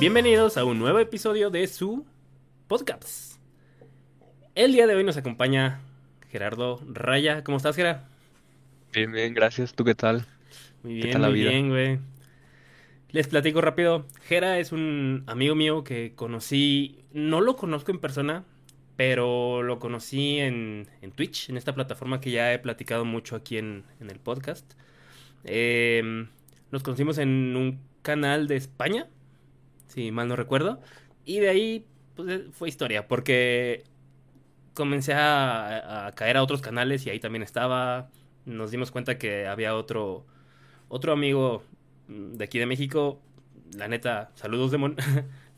Bienvenidos a un nuevo episodio de su podcast. El día de hoy nos acompaña Gerardo Raya. ¿Cómo estás, Gerardo? Bien, bien, gracias. ¿Tú qué tal? Muy ¿Qué bien, tal la muy vida? bien, güey. Les platico rápido. Gera es un amigo mío que conocí, no lo conozco en persona, pero lo conocí en, en Twitch, en esta plataforma que ya he platicado mucho aquí en, en el podcast. Eh, nos conocimos en un canal de España, si mal no recuerdo, y de ahí pues, eh, fue historia, porque comencé a, a caer a otros canales y ahí también estaba. Nos dimos cuenta que había otro, otro amigo mm, de aquí de México. La neta, saludos, Demon.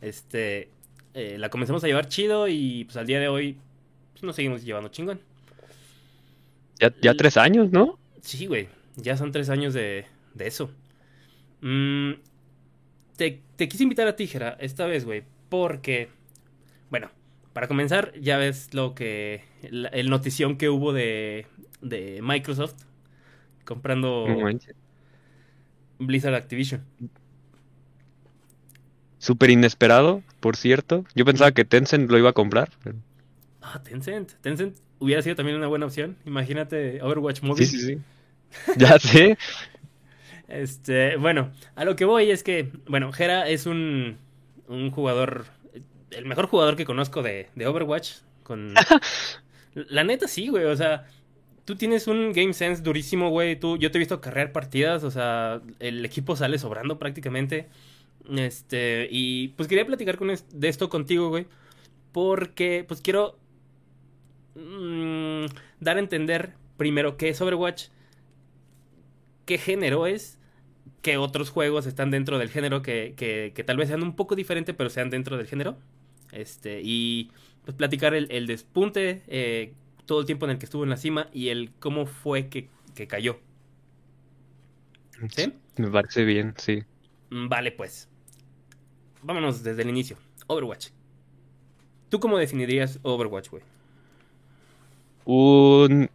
Este, eh, la comenzamos a llevar chido y pues al día de hoy pues, nos seguimos llevando chingón. Ya, ya tres años, ¿no? Sí, güey, ya son tres años de, de eso. Mm, te, te quise invitar a ti, Jera, esta vez, güey, porque, bueno, para comenzar, ya ves lo que, la- el notición que hubo de, de Microsoft comprando. Blizzard Activision. Súper inesperado, por cierto. Yo pensaba que Tencent lo iba a comprar. pero- Ah, Tencent. Tencent hubiera sido también una buena opción. Imagínate Overwatch Mobile. Sí, sí, sí. Ya sé. Este, bueno, a lo que voy es que, bueno, Jera es un, un jugador, el mejor jugador que conozco de, de Overwatch. Con... La neta sí, güey, o sea, tú tienes un game sense durísimo, güey. Tú, yo te he visto carrear partidas, o sea, el equipo sale sobrando prácticamente. Este, y pues quería platicar con es- de esto contigo, güey, porque pues quiero mm, dar a entender primero qué es Overwatch, qué género es, qué otros juegos están dentro del género que, que, que tal vez sean un poco diferente, pero sean dentro del género. Este, y pues platicar el, el despunte, eh, todo el tiempo en el que estuvo en la cima y el cómo fue que, que cayó. ¿Sí? Me parece bien, sí. Mm, Vale, pues. Vámonos desde el inicio. Overwatch. ¿Tú cómo definirías Overwatch, güey? Un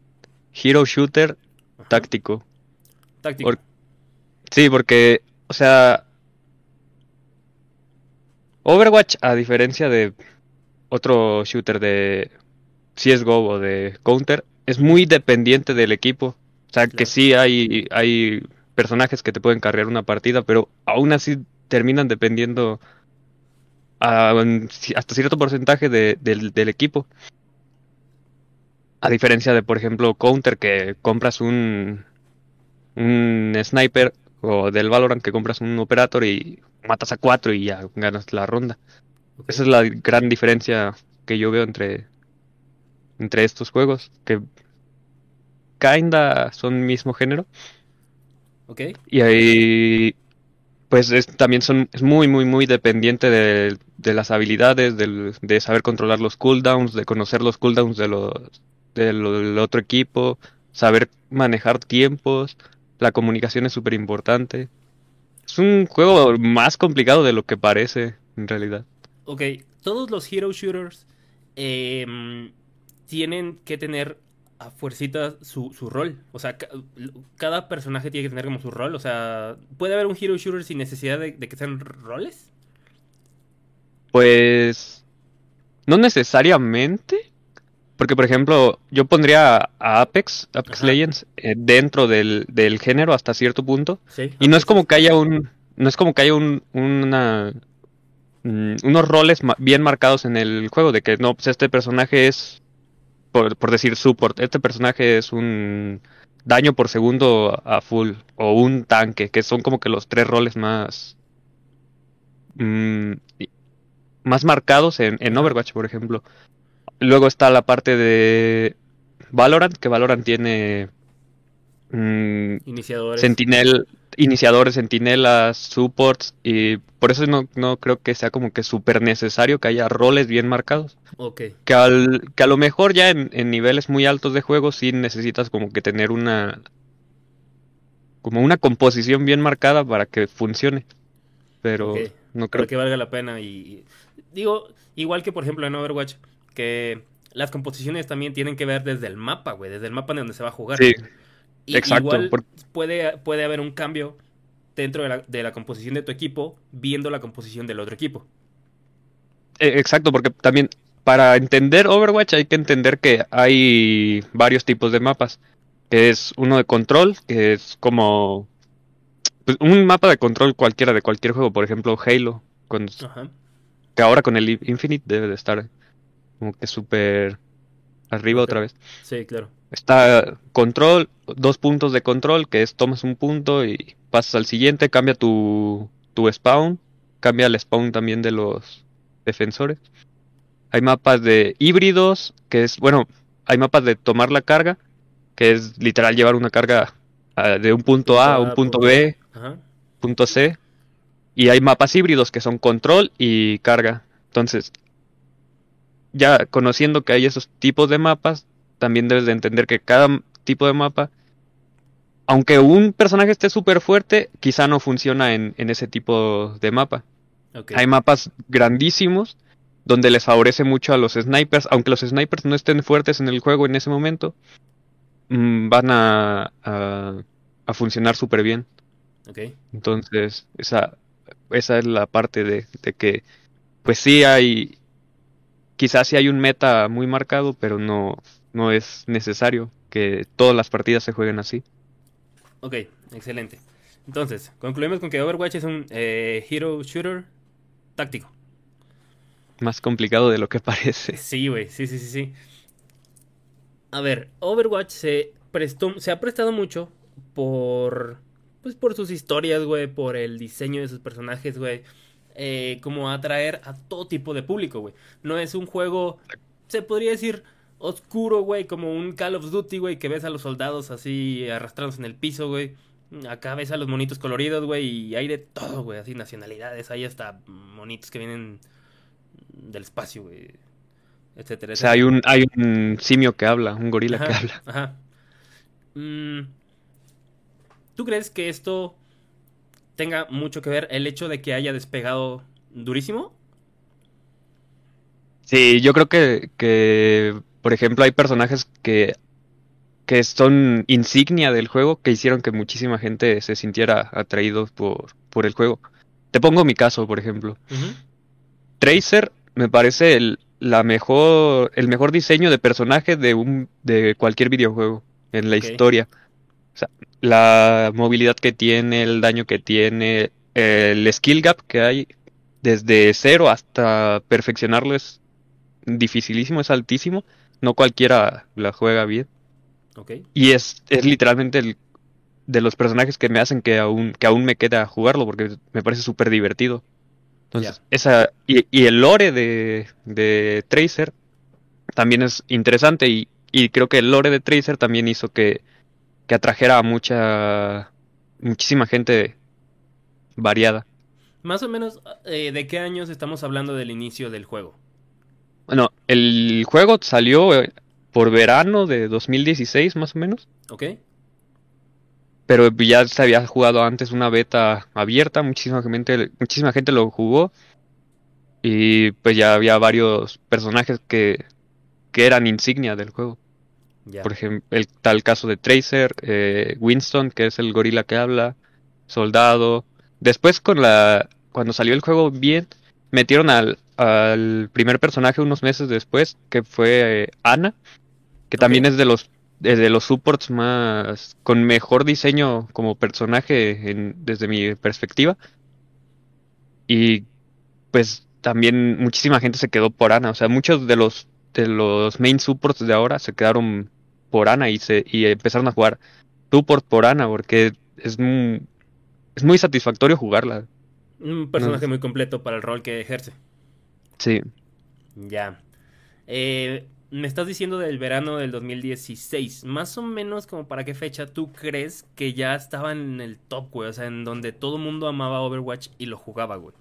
hero shooter Ajá. táctico. Táctico. Por- Sí, porque, o sea, Overwatch, a diferencia de otro shooter de CSGO o de Counter, es muy dependiente del equipo. O sea, que sí hay, hay personajes que te pueden cargar una partida, pero aún así terminan dependiendo a hasta cierto porcentaje de- del, del equipo. A diferencia de, por ejemplo, Counter, que compras un, un sniper, o del Valorant, que compras un operator y matas a cuatro y ya ganas la ronda. Esa es la gran diferencia que yo veo entre, entre estos juegos, que kinda son mismo género. Ok. Y ahí, pues es, también son, es muy, muy, muy dependiente de, de las habilidades, del- de saber controlar los cooldowns, de conocer los cooldowns de los, del, del otro equipo, saber manejar tiempos, la comunicación es súper importante. Es un juego más complicado de lo que parece, en realidad. Ok, todos los hero shooters em, tienen que tener a fuercita su, su rol. O sea, ca- cada personaje tiene que tener como su rol. O sea, ¿puede haber un hero shooter sin necesidad de, de que sean roles? Pues no necesariamente, porque por ejemplo, yo pondría a Apex, Apex Ajá. Legends, eh, dentro del, del género hasta cierto punto. Sí. Y no es como que haya un, no es como que haya un, una, mm, unos roles bien marcados en el juego, de que no, pues este personaje es, por, por decir support, este personaje es un daño por segundo a full, o un tanque, que son como que los tres roles más, mm, más marcados en, en Overwatch, por ejemplo. Luego está la parte de Valorant, que Valorant tiene mm, Iniciadores. Sentinel, iniciadores, sentinelas, supports, y por eso no, no creo que sea como que súper necesario que haya roles bien marcados. Ok. Que, al, que a lo mejor ya en, en niveles muy altos de juego sí necesitas como que tener una como una composición bien marcada para que funcione. Pero no creo Para que valga la pena. Y- digo, igual que por ejemplo en Overwatch, que las composiciones también tienen que ver desde el mapa, güey, desde el mapa en donde se va a jugar. Sí, Y exacto, Igual puede, puede haber un cambio dentro de la, de la composición de tu equipo viendo la composición del otro equipo. Eh, Exacto, porque también para entender Overwatch hay que entender que hay varios tipos de mapas. Que es uno de control, que es como pues, un mapa de control cualquiera de cualquier juego, por ejemplo Halo, con- que ahora con el Infinite debe de estar como que súper arriba otra vez. Sí, claro. Está control, dos puntos de control, que es tomas un punto y pasas al siguiente, cambia tu, tu spawn, cambia el spawn también de los defensores. Hay mapas de híbridos, que es, bueno, hay mapas de tomar la carga, que es literal llevar una carga ah, de un punto A a un punto B, Ajá. punto C. Y hay mapas híbridos que son control y carga. Entonces, ya conociendo que hay esos tipos de mapas, también debes de entender que cada tipo de mapa, aunque un personaje esté súper fuerte, quizá no funciona en, en ese tipo de mapa. Hay mapas grandísimos donde les favorece mucho a los snipers, aunque los snipers no estén fuertes en el juego en ese momento, mm, van a, a, a funcionar súper bien. Entonces, esa, esa es la parte de, de que, pues sí hay, quizás sí hay un meta muy marcado, pero no, no es necesario que todas las partidas se jueguen así. Ok, excelente. Entonces, concluimos con que Overwatch es un eh, hero shooter táctico. Más complicado de lo que parece. Sí, güey, sí, sí, sí, sí. A ver, Overwatch se prestó, se ha prestado mucho por, pues por sus historias, güey, por el diseño de sus personajes, güey, eh, como atraer a todo tipo de público, güey. No es un juego, se podría decir oscuro, güey, como un Call of Duty, güey, que ves a los soldados así arrastrándose en el piso, güey. Acá ves a los monitos coloridos, güey, y hay de todo, güey, así nacionalidades, hay hasta monitos que vienen del espacio, güey, etcétera, O sea, hay un, hay un simio que habla, un gorila que habla. ajá. Mm, ¿Tú crees que esto tenga mucho que ver el hecho de que haya despegado durísimo? Sí, yo creo que, que, por ejemplo, hay personajes que, que son insignia del juego que hicieron que muchísima gente se sintiera atraídos por, por el juego. Te pongo mi caso, por ejemplo. Tracer me parece el, la mejor, el mejor diseño de personaje de un, de cualquier videojuego en la historia. O sea, la movilidad que tiene, el daño que tiene, el skill gap que hay desde cero hasta perfeccionarlo es dificilísimo, es altísimo. No cualquiera la juega bien. Y es, es literalmente el, de los personajes que me hacen que aún, que aún me queda jugarlo porque me parece súper divertido. Entonces, esa, y, y el lore de, de Tracer también es interesante y, y creo que el lore de Tracer también hizo que, que atrajera a mucha, muchísima gente variada. Más o menos, eh, ¿de qué años estamos hablando del inicio del juego? Bueno, el juego salió eh, por verano de 2016 más o menos. ¿Ok? pero ya se había jugado antes una beta abierta, muchísima gente, muchísima gente lo jugó y pues ya había varios personajes que, que eran insignia del juego. Por ejemplo, el tal caso de Tracer, eh, Winston, que es el gorila que habla, Soldado. Después con la cuando salió el juego bien, metieron al, al primer personaje unos meses después, que fue eh, Ana, que también es de los de de los supports más con mejor diseño como personaje en- desde mi perspectiva. Y pues también muchísima gente se quedó por Ana, o sea, muchos de los de los main supports de ahora se quedaron por Ana y se y empezaron a jugar support por Ana porque es muy, es muy satisfactorio jugarla. Un personaje muy completo para el rol que ejerce. Sí. Ya. Eh, me estás diciendo del verano del 2016. Más o menos como para qué fecha tú crees que ya estaba en el top, güey. O sea, en donde todo el mundo amaba Overwatch y lo jugaba, güey.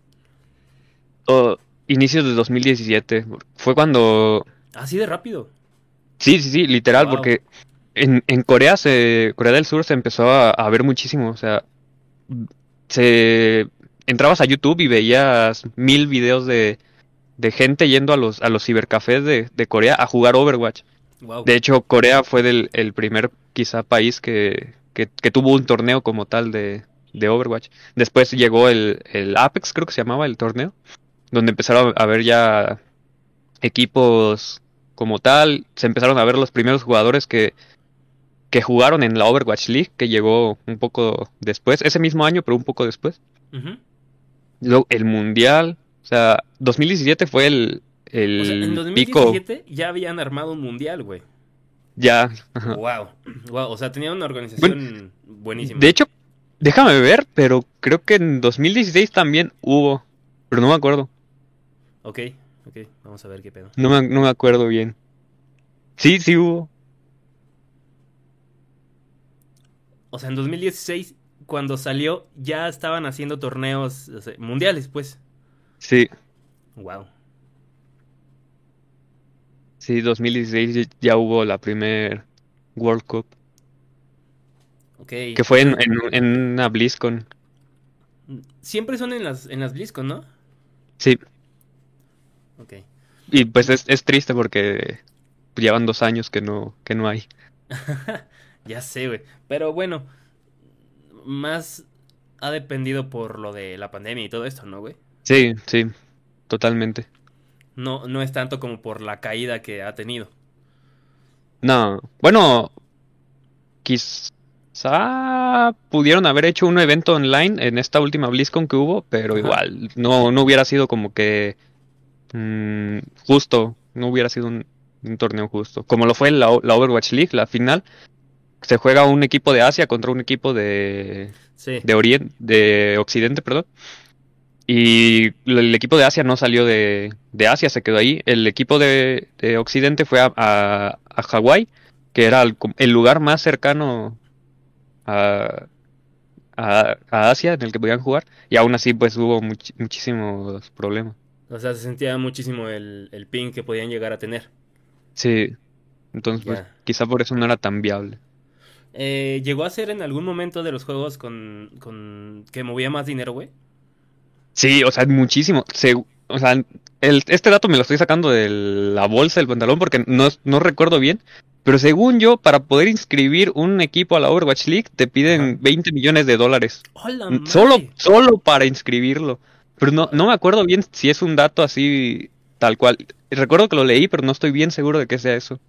O inicios de 2017 fue cuando Así de rápido. Sí, sí, sí, literal, Wow. porque en, en Corea se, Corea del Sur se empezó a, a ver muchísimo, o sea, se entrabas a YouTube y veías mil videos de, de gente yendo a los, a los cibercafés de, de Corea a jugar Overwatch. Wow. De hecho, Corea fue del, el primer quizá país que, que, que tuvo un torneo como tal de, de Overwatch. Después llegó el, el Apex, creo que se llamaba el torneo, donde empezaron a ver ya equipos como tal, se empezaron a ver los primeros jugadores que, que jugaron en la Overwatch League, que llegó un poco después, ese mismo año, pero un poco después. Luego el Mundial, o sea, 2017 fue el, el O sea, en pico 2017 ya habían armado un mundial, güey. ya. Wow. Wow, o sea, tenían una organización buenísima. De hecho, déjame ver, pero creo que en 2016 también hubo, pero no me acuerdo, Ok, ok, vamos a ver qué pedo. no me, no me acuerdo bien. Sí, sí hubo. O sea, en 2016, cuando salió, ya estaban haciendo torneos o sea, mundiales, pues. Sí, Wow. sí, 2016 ya hubo la primer World Cup, Ok. que fue en, en, en una BlizzCon. Siempre son en las, en las BlizzCon, ¿no? Sí, Ok. y pues es, es triste porque llevan dos años que no, que no hay. Ya sé, güey. Pero bueno, más ha dependido por lo de la pandemia y todo esto, ¿no, güey? Sí, sí, totalmente. No, no es tanto como por la caída que ha tenido. No, bueno, quizá pudieron haber hecho un evento online en esta última BlizzCon que hubo, pero Ajá. igual, no, no hubiera sido como que mm, justo, no hubiera sido un, un torneo justo. Como lo fue la, la Overwatch League, la final, se juega un equipo de Asia contra un equipo de, Sí. de Oriente, de Occidente, perdón. Y el equipo de Asia no salió de, de Asia, se quedó ahí. El equipo de, de Occidente fue a, a, a Hawái, que era el, el lugar más cercano a, a, a Asia en el que podían jugar. Y aún así, pues hubo much- muchísimos problemas. O sea, se sentía muchísimo el, el ping que podían llegar a tener. Sí, entonces, pues quizá por eso no era tan viable. Eh, ¿Llegó a ser en algún momento de los juegos con, con que movía más dinero, güey? Sí, o sea, muchísimo. Se- o sea, el- este dato me lo estoy sacando de la bolsa del pantalón porque no, no recuerdo bien. Pero según yo, para poder inscribir un equipo a la Overwatch League, te piden Ajá. 20 millones de dólares. ¡Hola, Solo, solo para inscribirlo. Pero no, no me acuerdo bien si es un dato así tal cual. Recuerdo que lo leí, pero no estoy bien seguro de que sea eso.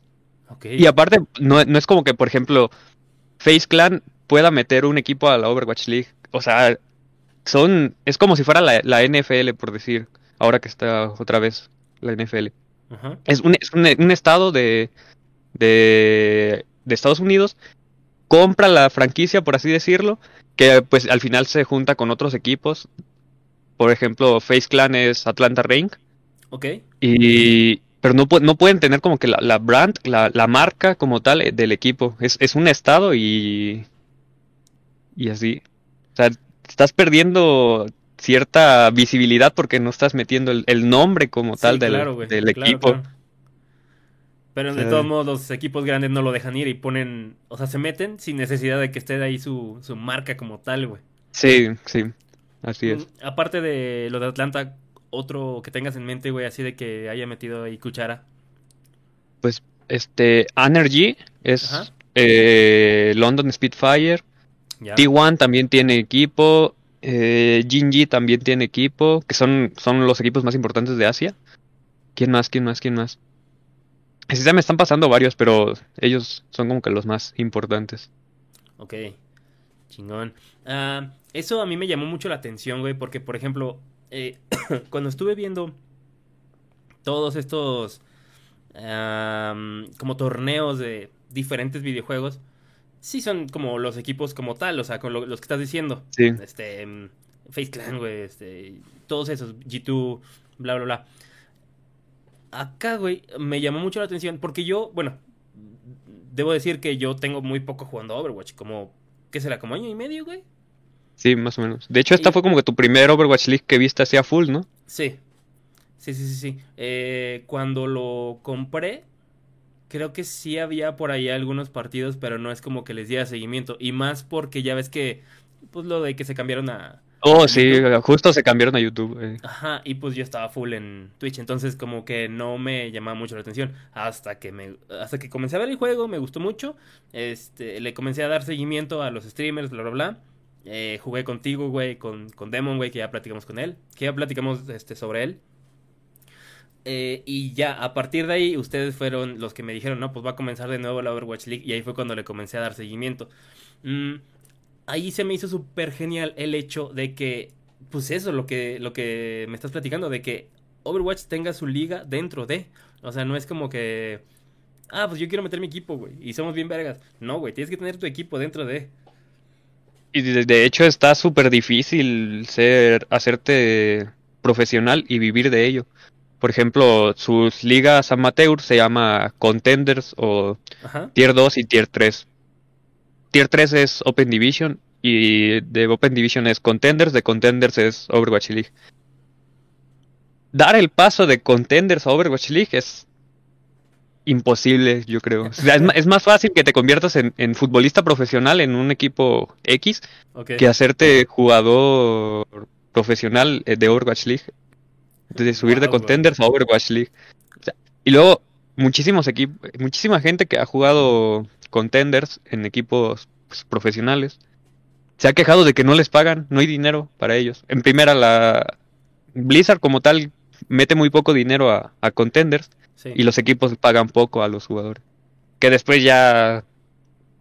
Y aparte, no, no es como que, por ejemplo, Face Clan pueda meter un equipo a la Overwatch League. O sea, son. Es como si fuera la, la NFL, por decir. Ahora que está otra vez la NFL. Es un, es un, un estado de, de. de Estados Unidos. Compra la franquicia, por así decirlo. Que pues al final se junta con otros equipos. Por ejemplo, Face Clan es Atlanta Reign. Ok. Y, pero no, pu- no pueden tener como que la, la brand, la, la marca como tal eh, del equipo. Es, es un estado y, y así. O sea, estás perdiendo cierta visibilidad porque no estás metiendo el, el nombre como Sí, tal del, claro, güey, del claro, equipo. claro. Pero de Sí. todos modos los equipos grandes no lo dejan ir y ponen, o sea, se meten sin necesidad de que esté ahí su, su marca como tal, güey. Sí, sí, así es. Mm, Aparte de lo de Atlanta, otro que tengas en mente, güey, así de que haya metido ahí cuchara. Pues este, Energy es eh, London Spitfire. Ya. T1 también tiene equipo. Eh, Jinji también tiene equipo. Que son, son los equipos más importantes de Asia. ¿Quién más? ¿Quién más? ¿Quién más? Sí, se me están pasando varios, pero ellos son como que los más importantes. Ok, chingón. Ah, eso a mí me llamó mucho la atención, güey, porque, por ejemplo, eh, cuando estuve viendo todos estos como torneos de diferentes videojuegos, sí son como los equipos como tal, o sea, con lo- los que estás diciendo. Sí. Este, mm, Face Clan, güey, este, todos esos, G2, bla, bla, bla. Acá, güey, me llamó mucho la atención porque yo, bueno, debo decir que yo tengo muy poco jugando Overwatch, como, ¿qué será? ¿Como año y medio, güey? Sí, más o menos. De hecho, esta Y- fue como que tu primer Overwatch League que viste así a full, ¿no? Sí, sí, sí, sí, sí. Eh, cuando lo compré, creo que sí había por ahí algunos partidos, pero no es como que les diera seguimiento. Y más porque ya ves que, pues lo de que se cambiaron a... Oh, sí, YouTube. justo se cambiaron a YouTube. eh. Ajá, y pues yo estaba full en Twitch, entonces como que no me llamaba mucho la atención hasta que me hasta que comencé a ver el juego, me gustó mucho. Este, le comencé a dar seguimiento a los streamers, bla bla bla. Eh, jugué contigo, güey, con, con Demon, güey, que ya platicamos con él. Que ya platicamos este, sobre él. Eh, y ya, a partir de ahí, ustedes fueron los que me dijeron, no, pues va a comenzar de nuevo la Overwatch League. Y ahí fue cuando le comencé a dar seguimiento. Mm, ahí se me hizo súper genial el hecho de que, pues eso, lo que, lo que me estás platicando, de que Overwatch tenga su liga dentro de. O sea, no es como que. Ah, pues yo quiero meter mi equipo, güey. Y somos bien vergas. No, güey, tienes que tener tu equipo dentro de. Y de, de hecho está súper difícil ser, hacerte profesional y vivir de ello. Por ejemplo, sus ligas amateur se llama Contenders o Ajá. Tier 2 y Tier 3. Tier 3 es Open Division y de Open Division es Contenders, de Contenders es Overwatch League. Dar el paso de Contenders a Overwatch League es imposible, yo creo. O sea, es, más fácil que te conviertas en, en futbolista profesional en un equipo X que hacerte jugador profesional eh, de Overwatch League. De subir de Wow. Contenders a Overwatch League. O sea, y luego, muchísimos equipos, muchísima gente que ha jugado Contenders en equipos pues, profesionales se ha quejado de que no les pagan, no hay dinero para ellos. En primera, la Blizzard como tal mete muy poco dinero a, a Contenders Sí. y los equipos pagan poco a los jugadores. Que después ya,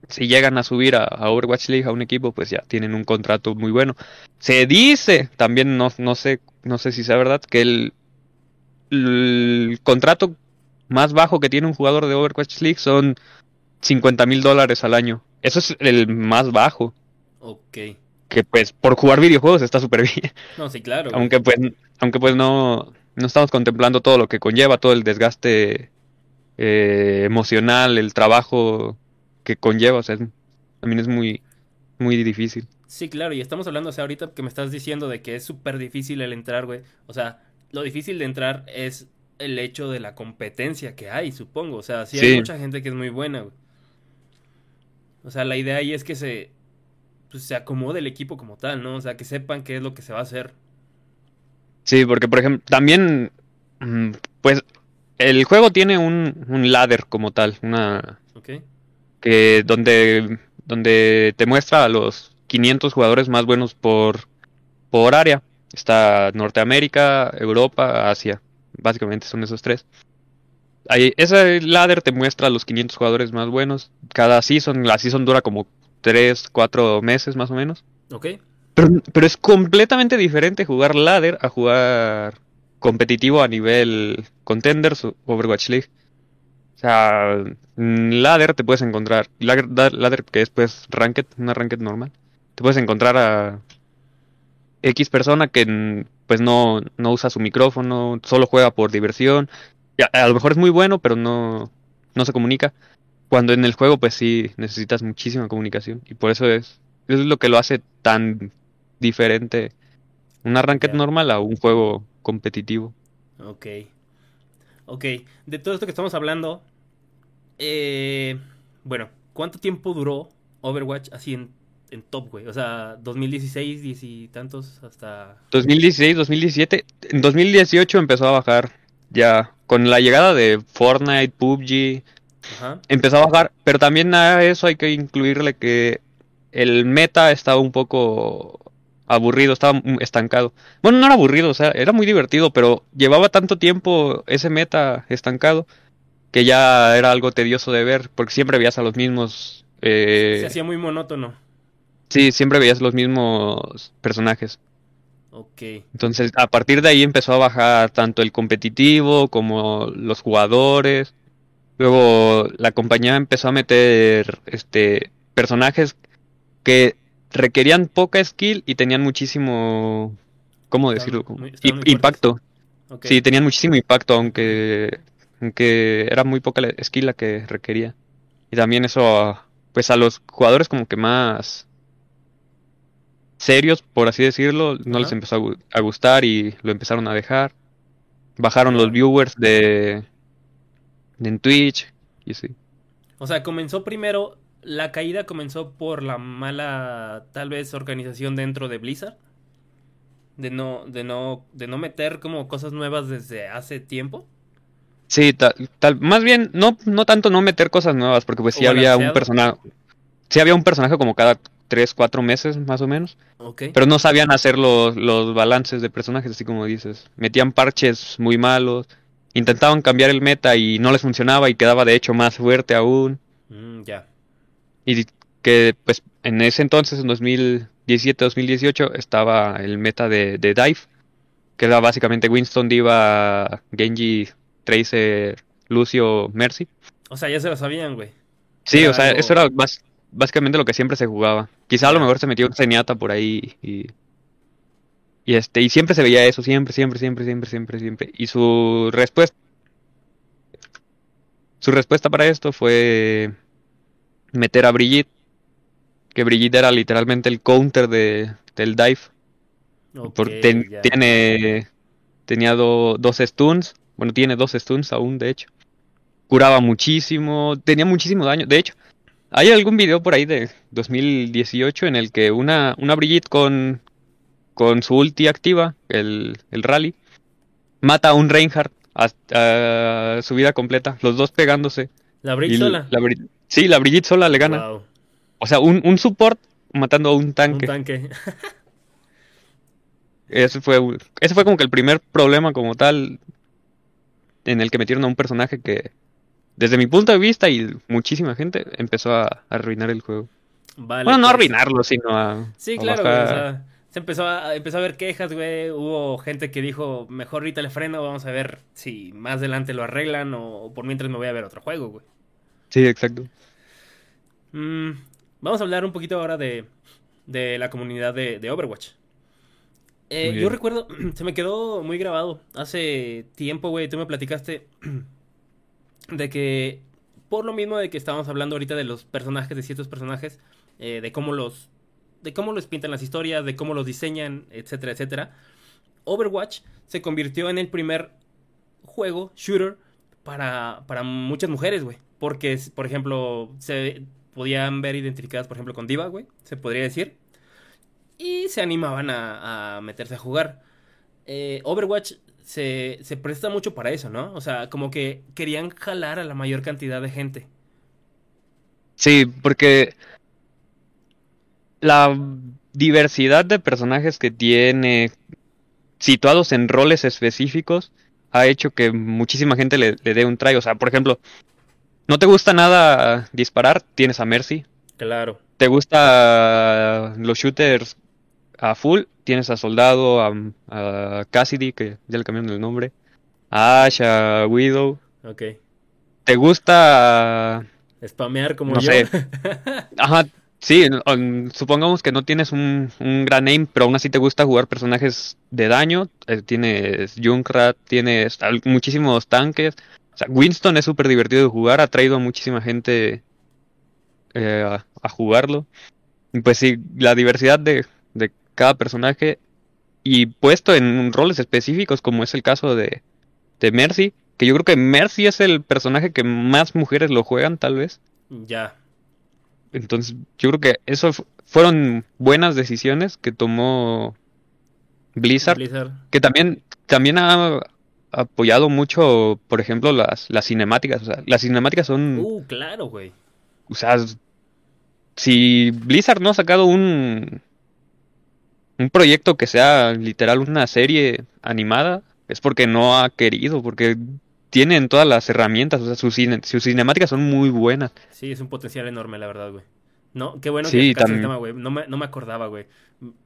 si llegan a subir a, a Overwatch League a un equipo, pues ya tienen un contrato muy bueno. Se dice, también no, no sé, no sé si sea verdad, que el, el contrato más bajo que tiene un jugador de Overwatch League son 50 mil dólares al año. Eso es el más bajo. Ok. Que pues por jugar videojuegos está súper bien. No, sí, claro. Aunque pues, aunque pues no, no estamos contemplando todo lo que conlleva, todo el desgaste eh, emocional, el trabajo que conlleva, o sea, es- también es muy, muy difícil. Sí, claro, y estamos hablando, o sea, ahorita que me estás diciendo de que es súper difícil el entrar, güey. O sea, lo difícil de entrar es el hecho de la competencia que hay, supongo. O sea, sí hay Sí. mucha gente que es muy buena, güey. O sea, la idea ahí es que se, pues, se acomode el equipo como tal, ¿no? O sea, que sepan qué es lo que se va a hacer. Sí, porque por ejemplo, también, mm, pues, el juego tiene un, un ladder como tal, una ¿Ok? que donde, donde te muestra a los 500 jugadores más buenos por, por área. Está Norteamérica, Europa, Asia. Básicamente son esos tres. Ahí, ese ladder te muestra los 500 jugadores más buenos. Cada season, la season dura como 3, 4 meses más o menos. ¿Ok? Pero, pero es completamente diferente jugar ladder a jugar competitivo a nivel contenders o Overwatch League. O sea, ladder te puedes encontrar, ladder, ladder que es pues ranked, una ranked normal. Te puedes encontrar a X persona que pues no, no usa su micrófono, solo juega por diversión. A, a lo mejor es muy bueno, pero no, no se comunica. Cuando en el juego pues sí necesitas muchísima comunicación. Y por eso es, eso es lo que lo hace tan diferente una ranked Ya. normal a un juego competitivo. Ok. Ok. De todo esto que estamos hablando, eh, bueno, ¿cuánto tiempo duró Overwatch así en, en top, güey? O sea, 2016, diez y tantos hasta... 2016, 2017, en 2018 empezó a bajar ya con la llegada de Fortnite, PUBG, Ajá. empezó a bajar, pero también a eso hay que incluirle que el meta estaba un poco aburrido, estaba estancado. Bueno, no era aburrido, o sea, era muy divertido, pero llevaba tanto tiempo ese meta estancado que ya era algo tedioso de ver, porque siempre veías a los mismos... eh, Se hacía muy monótono. sí, siempre veías los mismos personajes. Entonces, a partir de ahí empezó a bajar tanto el competitivo como los jugadores. Luego la compañía empezó a meter este personajes que requerían poca skill y tenían muchísimo, ¿cómo decirlo? Muy- impacto. Sí, tenían muchísimo impacto, aunque, aunque era muy poca la skill la que requería. Y también eso, pues a los jugadores como que más serios, por así decirlo, no les empezó a, gu- a gustar y lo empezaron a dejar. Bajaron los viewers de, de en Twitch y así. O sea, comenzó primero, la caída comenzó por la mala, tal vez, organización dentro de Blizzard. De no, de no, de no meter como cosas nuevas desde hace tiempo. Sí, tal, tal, más bien, no, no tanto no meter cosas nuevas, porque pues sí había un personaje, sí había un personaje como cada 3, 4 meses más o menos. Pero no sabían hacer los, los balances de personajes, así como dices. Metían parches muy malos, intentaban cambiar el meta y no les funcionaba y quedaba de hecho más fuerte aún. Mm, ya. Y que pues en ese entonces, en 2017-2018, estaba el meta de, de Dive, que era básicamente Winston, Diva, Genji, Tracer, Lucio, Mercy. O sea, ya se lo sabían, güey. Sí, Era o sea, algo- eso era bas- básicamente lo que siempre se jugaba. Quizá a lo mejor se metió un Zenyatta por ahí y, y este y siempre se veía eso, siempre, siempre, siempre, siempre, siempre, siempre. Y su respuesta su respuesta para esto fue meter a Brigitte, que Brigitte era literalmente el counter de del dive. Por- Ok, ten- ya. tiene tenía do- dos stuns, bueno, tiene dos stuns aún, de hecho. Curaba muchísimo, tenía muchísimo daño. De hecho, hay algún video por ahí de 2018 en el que una, una Brigitte con, con su ulti activa, el, el rally, mata a un Reinhardt a, a su vida completa, los dos pegándose. ¿La Y sola? la sí, la Brigitte sola le gana. Wow, O sea, un, un support matando a un un tanque. tanque. Ese fue, ese fue como que el primer problema como tal en el que metieron a un personaje que, desde mi punto de vista y muchísima gente, empezó a, a arruinar el juego. Vale, bueno, no pues. arruinarlo, sino a, Sí, a claro, güey. bajar- O sea, se empezó a, empezó a ver quejas, güey. Hubo gente que dijo, mejor ahorita le freno, vamos a ver si más adelante lo arreglan o por mientras me voy a ver otro juego, güey. Sí, exacto. Mm, vamos a hablar un poquito ahora de, de la comunidad de, de Overwatch. Eh, yo recuerdo, se me quedó muy grabado. Hace tiempo, güey, tú me platicaste de que, por lo mismo de que estábamos hablando ahorita de los personajes, de ciertos personajes, eh, de cómo los, de cómo los pintan las historias, de cómo los diseñan, etcétera, etcétera. Overwatch se convirtió en el primer juego, shooter, para, para muchas mujeres, güey. Porque, por ejemplo, se podían ver identificadas, por ejemplo, con Diva, güey, se podría decir. Y se animaban a, a meterse a jugar. Eh, Overwatch se, se presta mucho para eso, ¿no? O sea, como que querían jalar a la mayor cantidad de gente. Sí, porque la diversidad de personajes que tiene situados en roles específicos ha hecho que muchísima gente le, le dé un try. O sea, por ejemplo, no te gusta nada disparar, tienes a Mercy. Claro. ¿Te gusta los shooters a full? Tienes a Soldado, a, a Cassidy, que ya le cambiaron el nombre, a Ash, a Widow. Ok. ¿Te gusta Spamear como No yo. sé. Ajá, sí, um, supongamos que no tienes un, un gran aim, pero aún así te gusta jugar personajes de daño. eh, tienes Junkrat, tienes muchísimos tanques. O sea, Winston es súper divertido de jugar, ha traído a muchísima gente eh, a, a jugarlo. Y pues sí, la diversidad de, de cada personaje y puesto en roles específicos, como es el caso de, de Mercy, que yo creo que Mercy es el personaje que más mujeres lo juegan, tal vez. ya. Entonces, yo creo que eso fu- fueron buenas decisiones que tomó Blizzard, Blizzard. que también, también ha apoyado mucho, por ejemplo, las, las cinemáticas. O sea, las cinemáticas son, Uh, claro, güey. o sea, si Blizzard no ha sacado un, un proyecto que sea literal una serie animada, es porque no ha querido, porque tienen todas las herramientas, o sea, sus, cine- sus cinemáticas son muy buenas. Sí, es un potencial enorme, la verdad, güey. No, qué bueno Sí, que tocaste el tema, güey. No me, no me acordaba, güey.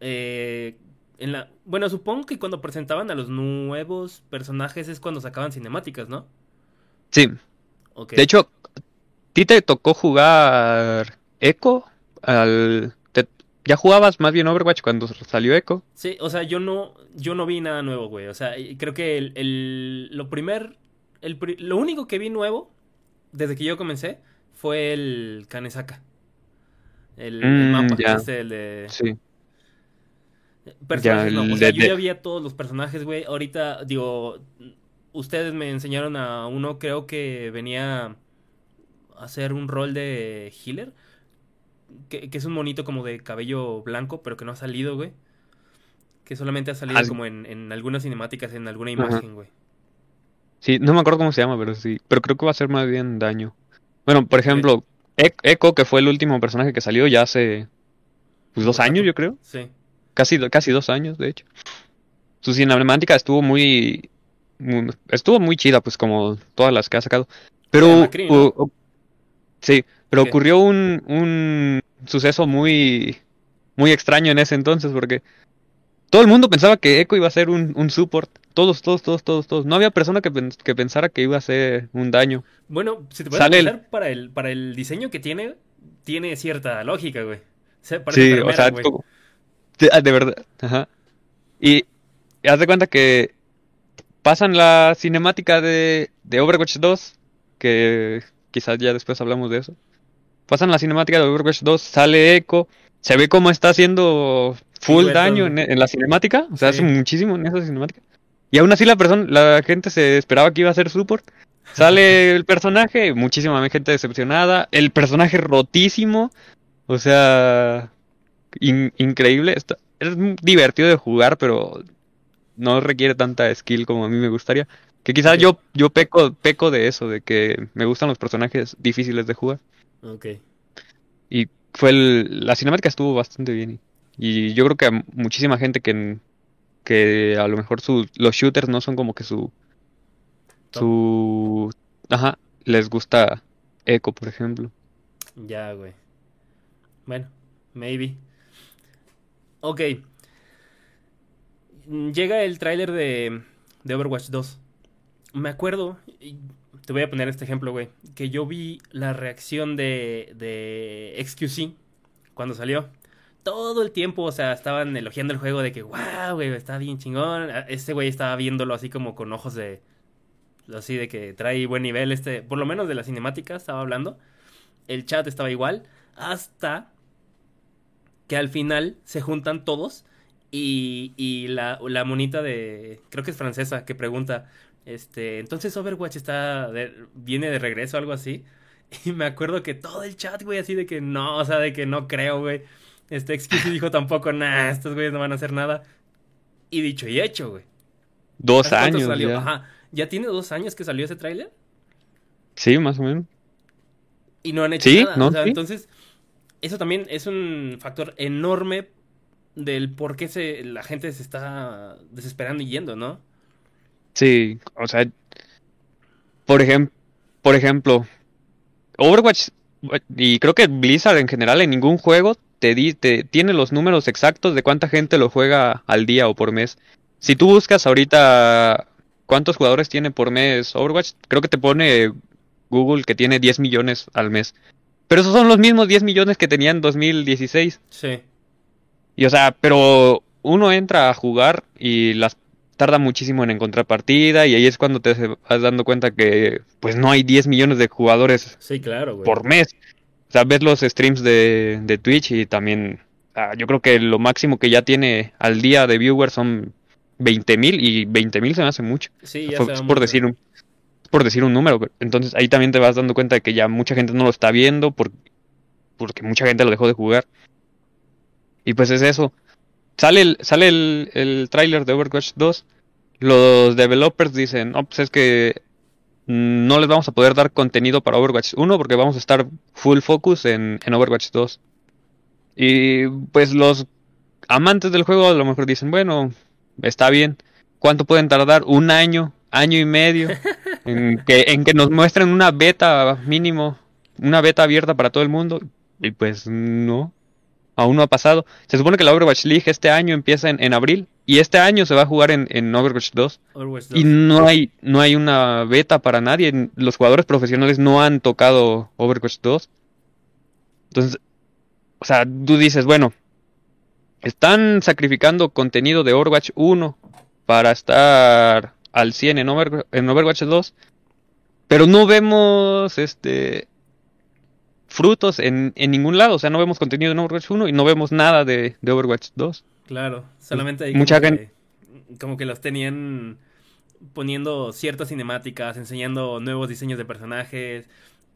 Eh, en la... Bueno, supongo que cuando presentaban a los nuevos personajes es cuando sacaban cinemáticas, ¿no? Sí. De hecho, ¿a ti te tocó jugar Echo? Al... ¿Ya jugabas más bien Overwatch cuando salió Echo? Sí, o sea, yo no, yo no vi nada nuevo, güey. O sea, creo que el, el- lo primer, el, lo único que vi nuevo desde que yo comencé fue el Kanesaka. El, el Mm, mapa, ya. este, el de Sí. personajes, Ya, no. O sea, de- yo ya vi a todos los personajes, güey. Ahorita, digo, ustedes me enseñaron a uno, creo que venía a hacer un rol de healer. Que, que es un monito como de cabello blanco, pero que no ha salido, güey. Que solamente ha salido sí. como en, en algunas cinemáticas, en alguna Ajá. imagen, güey. Sí, no me acuerdo cómo se llama, pero sí. Pero creo que va a ser más bien daño. Bueno, por ejemplo, E- Echo, que fue el último personaje que salió, ya se, pues dos años, yo creo. Sí. Casi, casi dos años, de hecho. Su cinemática estuvo muy, muy- estuvo muy chida, pues como todas las que ha sacado. Pero, de Macri, ¿no? o- o- sí, pero ocurrió un, un suceso muy, muy extraño en ese entonces, porque todo el mundo pensaba que Echo iba a ser un, un support. Todos, todos, todos, todos, todos. No había persona que, que pensara que iba a ser un daño. Bueno, si te puedes Sale el- pensar, para el, para el diseño que tiene, tiene cierta lógica, güey. O sea, parece Sí, o sea, como- ah, de verdad. Ajá. Y haz de cuenta que pasan la cinemática de, de Overwatch 2, que quizás ya después hablamos de eso. Pasan la cinemática de Overwatch 2, sale Echo, se ve cómo está haciendo full daño en, en la cinemática, o sea, Sí. hace muchísimo en esa cinemática. Y aún así la persona, la gente se esperaba que iba a ser support. Sale el personaje, muchísima gente decepcionada, el personaje rotísimo, o sea, in- increíble, está, es divertido de jugar, pero no requiere tanta skill como a mí me gustaría. Que quizás yo, yo peco, peco de eso, de que me gustan los personajes difíciles de jugar. Ok. Y fue el, la cinemática estuvo bastante bien. Y, yo creo que a muchísima gente que, que a lo mejor su, los shooters no son como que su, su, ajá, les gusta Echo, por ejemplo. Ya, güey. Bueno, maybe. Ok. Llega el tráiler de, de Overwatch 2. Me acuerdo, te voy a poner este ejemplo, güey, que yo vi la reacción de, de XQC cuando salió. Todo el tiempo, o sea, estaban elogiando el juego de que, wow, güey, está bien chingón. Este güey estaba viéndolo así como con ojos de... Así de que trae buen nivel, este, por lo menos de la cinemática estaba hablando. El chat estaba igual. Hasta que al final se juntan todos y, y la, la monita de, creo que es francesa, que pregunta, este, entonces Overwatch está, de- viene de regreso, algo así. Y me acuerdo que todo el chat, güey, así de que no, o sea, de que no creo, güey. Este XQC dijo tampoco, nah, estos güeyes no van a hacer nada. Y dicho y hecho, güey. Dos ¿Hace cuánto años salió? ya. Ajá. ¿Ya tiene dos años que salió ese tráiler? Sí, más o menos. Y no han hecho Sí, nada. ¿no? O sea, Sí. entonces, eso también es un factor enorme del por qué se, la gente se está desesperando y yendo, ¿no? Sí, o sea, por ejemplo, por ejemplo, Overwatch y creo que Blizzard en general en ningún juego te, di- te tiene los números exactos de cuánta gente lo juega al día o por mes. Si tú buscas ahorita cuántos jugadores tiene por mes Overwatch, creo que te pone Google que tiene 10 millones al mes. Pero esos son los mismos 10 millones que tenía en 2016. Sí. Y o sea, pero uno entra a jugar y las tarda muchísimo en encontrar partida y ahí es cuando te vas dando cuenta que pues no hay 10 millones de jugadores Sí, claro, güey. por mes. O sea, ves los streams de, de Twitch y también ah, yo creo que lo máximo que ya tiene al día de viewers son 20.000 mil y 20.000 mil se me hace mucho. Sí, ya Fue- se es por decir un por decir un número. Entonces ahí también te vas dando cuenta de que ya mucha gente no lo está viendo por- porque mucha gente lo dejó de jugar. Y pues es eso. Sale el, sale el, el tráiler de Overwatch 2. Los developers dicen, no, pues es que mm, no les vamos a poder dar contenido para Overwatch 1 porque vamos a estar full focus en, en Overwatch 2. Y pues los amantes del juego a lo mejor dicen, bueno, está bien. ¿Cuánto pueden tardar? Un año, año y medio, en que, en que nos muestren una beta mínimo, una beta abierta para todo el mundo. Y pues no, aún no ha pasado. Se supone que la Overwatch League este año empieza en, en abril y este año se va a jugar en, en Overwatch 2. Overwatch 2. Y no hay, no hay una beta para nadie. Los jugadores profesionales no han tocado Overwatch 2. Entonces, o sea, tú dices, bueno, están sacrificando contenido de Overwatch 1 para estar al 100 en, Over- en Overwatch 2, pero no vemos este frutos en, en ningún lado. O sea, no vemos contenido en Overwatch 1 y no vemos nada de, de Overwatch 2. Claro, solamente ahí Mucha como que, como que los tenían poniendo ciertas cinemáticas, enseñando nuevos diseños de personajes.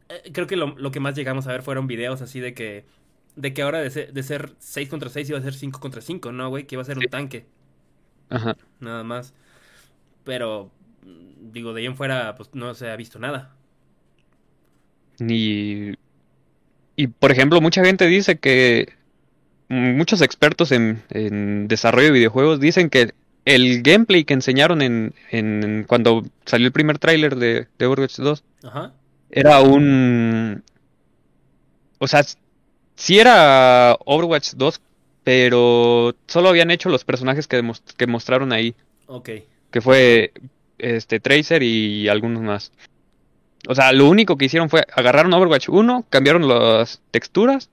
Eh, creo que lo, lo que más llegamos a ver fueron videos así de que de que ahora de ser, de ser 6 contra 6 iba a ser 5 contra 5, ¿no, güey? Que iba a ser un tanque, Ajá. nada más. Pero digo, de ahí en fuera pues no se ha visto nada. Ni... Y por ejemplo, mucha gente dice que muchos expertos en, en desarrollo de videojuegos dicen que el gameplay que enseñaron en, en cuando salió el primer tráiler de, de Overwatch 2 Ajá. era un... O sea, sí era Overwatch 2, pero solo habían hecho los personajes que, que mostraron ahí, Ok. que fue este Tracer y algunos más. O sea, lo único que hicieron fue agarraron Overwatch 1, cambiaron las texturas,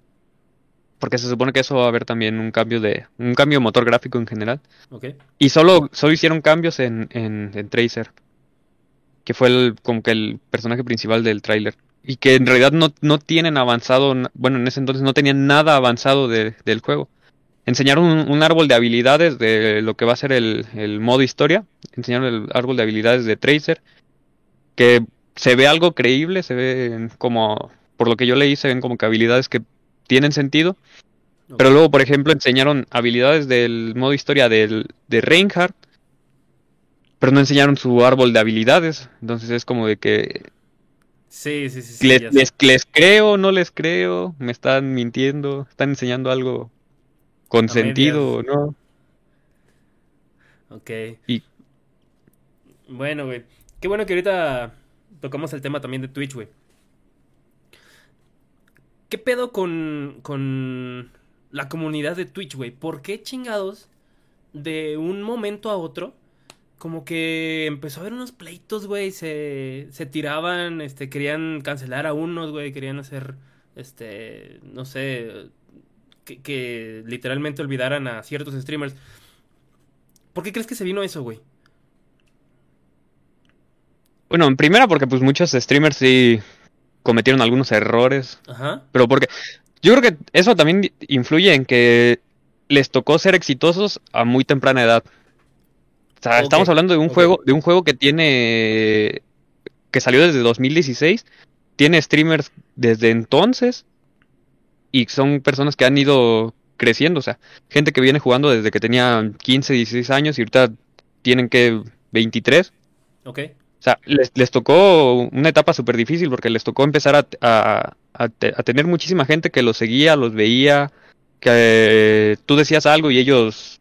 porque se supone que eso va a haber también un cambio de un cambio de motor gráfico en general. Ok. Y solo, solo hicieron cambios en, en, en Tracer. Que fue el, como que el personaje principal del tráiler. Y que en realidad no, no tienen avanzado, bueno, en ese entonces no tenían nada avanzado de- del juego. Enseñaron un, un árbol de habilidades de lo que va a ser el, el modo historia. Enseñaron el árbol de habilidades de Tracer. Que se ve algo creíble, se ve como, por lo que yo leí, se ven como que habilidades que tienen sentido. Pero luego, por ejemplo, enseñaron habilidades del modo historia del, de Reinhardt, pero no enseñaron su árbol de habilidades. Entonces es como de que Sí, sí, sí. sí, les, les, les creo, no les creo, me están mintiendo, están enseñando algo con A sentido, medias. ¿no? Ok. Y- Bueno, güey. Qué bueno que ahorita tocamos el tema también de Twitch, güey. ¿Qué pedo con, con la comunidad de Twitch, güey? ¿Por qué chingados de un momento a otro como que empezó a haber unos pleitos, güey? Se, se tiraban, este, querían cancelar a unos, güey, querían hacer, este, no sé, que, que literalmente olvidaran a ciertos streamers. ¿Por qué crees que se vino eso, güey? Bueno, en primera porque pues muchos streamers sí cometieron algunos errores, Ajá. pero porque yo creo que eso también influye en que les tocó ser exitosos a muy temprana edad. O sea, estamos hablando de un juego, de un juego que tiene que salió desde 2016, tiene streamers desde entonces y son personas que han ido creciendo, o sea, gente que viene jugando desde que tenía 15, 16 años y ahorita tienen que 23. Ok. O sea, les, les tocó una etapa súper difícil porque les tocó empezar a, a- a te- a tener muchísima gente que los seguía, los veía, que tú decías algo y ellos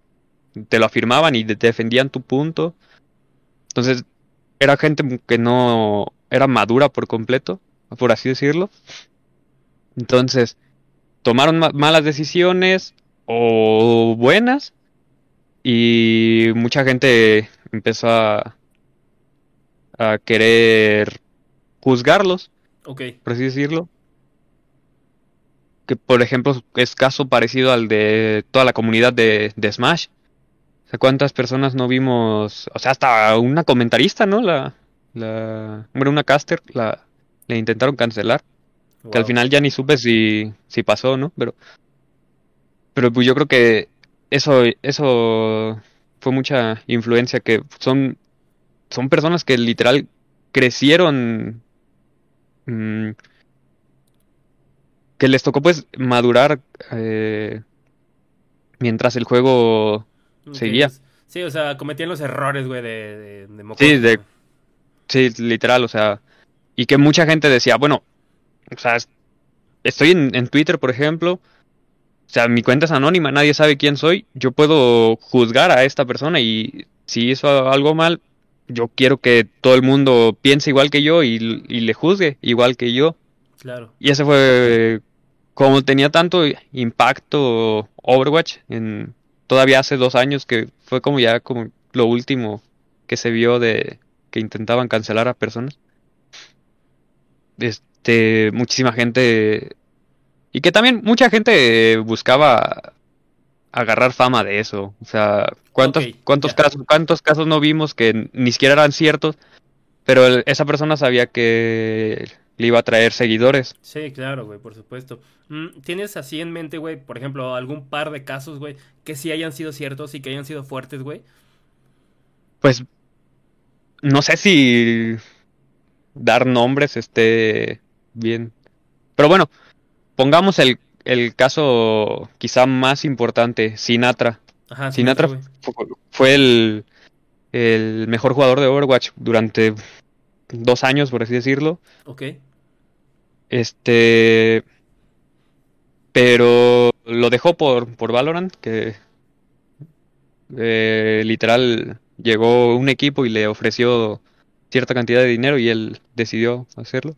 te lo afirmaban y te defendían tu punto. Entonces, era gente que no era madura por completo, por así decirlo. Entonces, tomaron ma- malas decisiones o buenas y mucha gente empezó a a querer juzgarlos, Ok. por así decirlo. Que por ejemplo es caso parecido al de toda la comunidad de, de Smash. O sea, ¿cuántas personas no vimos? O sea, hasta una comentarista, ¿no? La, la, hombre, una caster, la, le intentaron cancelar. Que al final ya ni supe si, si pasó, ¿no? Pero, pero pues yo creo que eso, eso fue mucha influencia que son, son personas que literal crecieron, mm, que les tocó pues madurar eh, mientras el juego seguía. Sí, o sea, cometían los errores, güey, de, de, de Sí, de-. Sí, literal, o sea, y que mucha gente decía, bueno, o sea, es- estoy en, en Twitter, por ejemplo, o sea, mi cuenta es anónima, nadie sabe quién soy, yo puedo juzgar a esta persona y si hizo algo mal, yo quiero que todo el mundo piense igual que yo y, y le juzgue igual que yo. Claro. Y ese fue como tenía tanto impacto Overwatch en todavía hace dos años que fue como ya como lo último que se vio de que intentaban cancelar a personas. Este, muchísima gente y que también mucha gente buscaba agarrar fama de eso. O sea, ¿cuántos, cuántos casos, cuántos casos no vimos que ni siquiera eran ciertos, pero el- esa persona sabía que le iba a traer seguidores. Sí, claro, güey, por supuesto. Mm, ¿Tienes así en mente, güey, por ejemplo, algún par de casos, güey, que sí hayan sido ciertos y que hayan sido fuertes, güey? Pues no sé si dar nombres esté bien. Pero bueno, pongamos el, el caso quizá más importante, Sinatra. Ajá, Sinatra fue el, el mejor jugador de Overwatch durante dos años, por así decirlo. Ok. Este, pero lo dejó por, por Valorant, que eh, literal llegó un equipo y le ofreció cierta cantidad de dinero y él decidió hacerlo.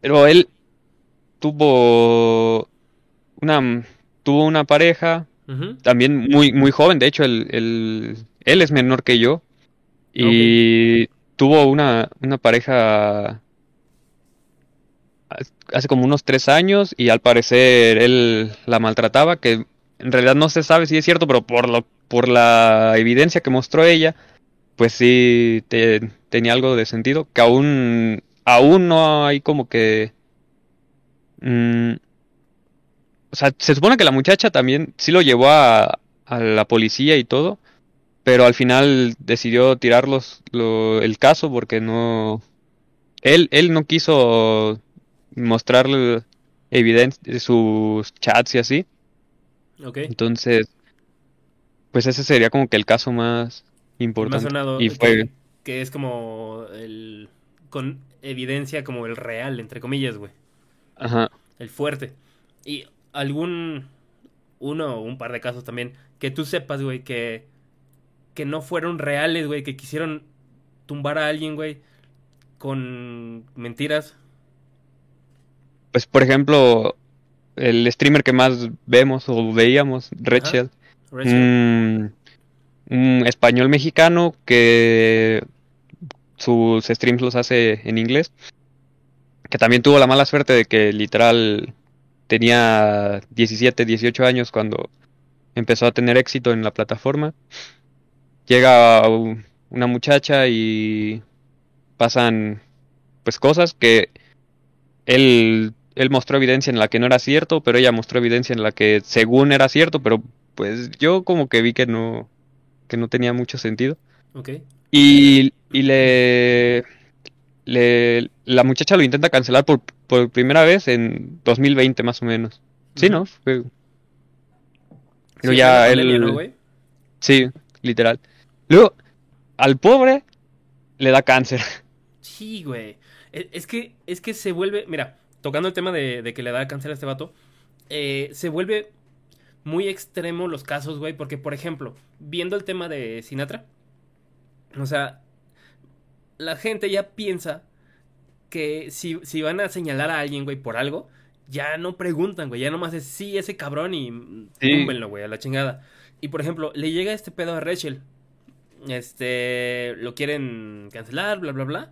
Pero él tuvo una tuvo una pareja también muy muy joven, de hecho él es menor que yo. Y tuvo una una pareja hace como unos tres años y al parecer él la maltrataba, que en realidad no se sabe si es cierto, pero por lo, por la evidencia que mostró ella, pues sí te- tenía algo de sentido, que aún, aún no hay como que... mm, o sea, se supone que la muchacha también sí lo llevó a, a la policía y todo, pero al final decidió tirar los- lo- el caso porque no... Él, él no quiso mostrarle evidencia sus chats y así. Ok. Entonces, pues ese sería como que el caso más importante. sonado Y que, fue, que es como el con evidencia como el real, entre comillas, güey. Ajá, El fuerte. Y algún uno o un par de casos también que tú sepas, güey, que que no fueron reales, güey, que quisieron tumbar a alguien, güey, con mentiras. pues por ejemplo, el streamer que más vemos o veíamos, Rachel. un, un español mexicano que sus streams los hace en inglés, que también tuvo la mala suerte de que literal tenía 17, 18 años cuando empezó a tener éxito en la plataforma. Llega una muchacha y pasan pues cosas que él, él mostró evidencia en la que no era cierto, pero ella mostró evidencia en la que según era cierto, pero pues yo como que vi que no, que no tenía mucho sentido. Ok. Y, y le, le, la muchacha lo intenta cancelar por, por primera vez en 2020 más o menos. Sí. ¿no? Fue- Pero Sí, ya pandemia, él- sí, literal. Luego, al pobre le da cáncer. Sí, güey. E- Es que, es que se vuelve, mira, tocando el tema de, de que le da cáncer a este vato, eh, se vuelve muy extremo los casos, güey, porque, por ejemplo, viendo el tema de Sinatra, o sea, la gente ya piensa que si, si van a señalar a alguien, güey, por algo, ya no preguntan, güey, ya nomás es sí, ese cabrón y Sí. güey, a la chingada. Y, por ejemplo, le llega este pedo a Rachel, este, lo quieren cancelar, bla, bla, bla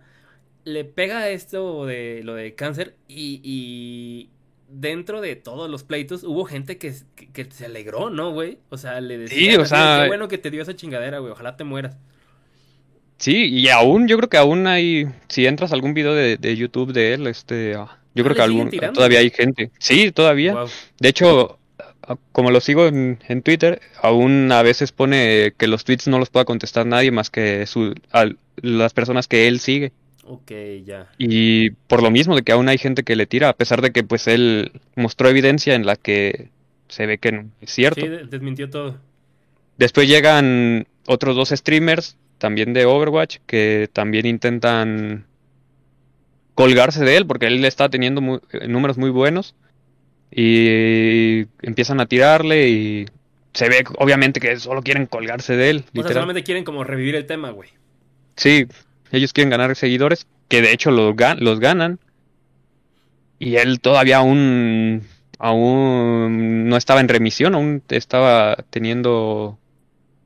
le pega esto de lo de cáncer y, y dentro de todos los pleitos hubo gente que, que, que se alegró, ¿no, güey? O sea, le decía, Sí, o sea- qué bueno que te dio esa chingadera, güey, ojalá te mueras. Sí, y aún, yo creo que aún hay, si entras a algún video de, de YouTube de él, este, yo creo Ah, que ¿le siguen algún, tirando? todavía hay gente. Sí, todavía. Wow. De hecho, como lo sigo en, en Twitter, aún a veces pone que los tweets no los pueda contestar nadie más que su, las personas que él sigue. Ok, ya. Y por lo mismo de que aún hay gente que le tira, a pesar de que pues él mostró evidencia en la que se ve que no es cierto. Sí, de- desmintió todo. Después llegan otros dos streamers, también de Overwatch, que también intentan colgarse de él, porque él está teniendo eh, números muy buenos. Y empiezan a tirarle y se ve obviamente que solo quieren colgarse de él, O sea, solamente quieren como revivir el tema, güey. Sí, ellos quieren ganar seguidores, que de hecho los, gan- los ganan. Y él todavía aún, aún no estaba en remisión, aún estaba teniendo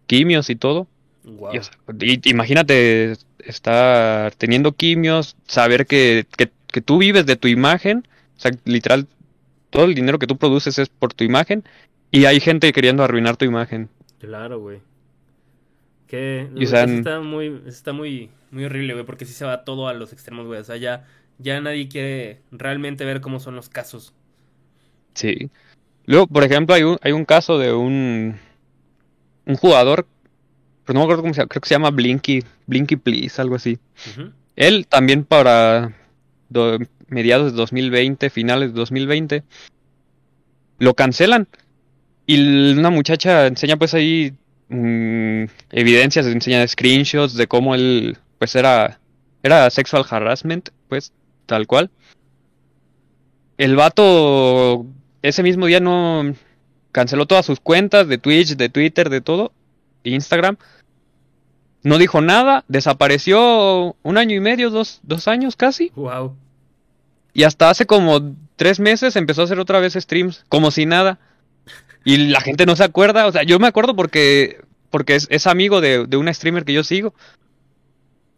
quimios y todo. Wow. Y, o sea, y- imagínate estar teniendo quimios, saber que, que, que tú vives de tu imagen, o sea, literal, todo el dinero que tú produces es por tu imagen, y hay gente queriendo arruinar tu imagen. Claro, güey. Que Y, eso está muy, está muy, muy horrible, güey, porque sí se va todo a los extremos, güey. O sea, ya, ya nadie quiere realmente ver cómo son los casos. Sí. Luego, por ejemplo, hay un, hay un caso de un, un jugador, no me acuerdo cómo se llama, creo que se llama Blinky, Blinky Please, algo así. Él también para do- mediados de 2020, finales de 2020, lo cancelan. Y una muchacha enseña pues ahí mm, evidencias, enseña screenshots de cómo él pues era, era sexual harassment, pues tal cual. El vato ese mismo día no canceló todas sus cuentas de Twitch, de Twitter, de todo, Instagram. No dijo nada, desapareció un año y medio, dos, dos años casi. Wow. Y hasta hace como tres meses empezó a hacer otra vez streams, como si nada. Y la gente no se acuerda, o sea, yo me acuerdo porque, porque es, es amigo de, de una streamer que yo sigo.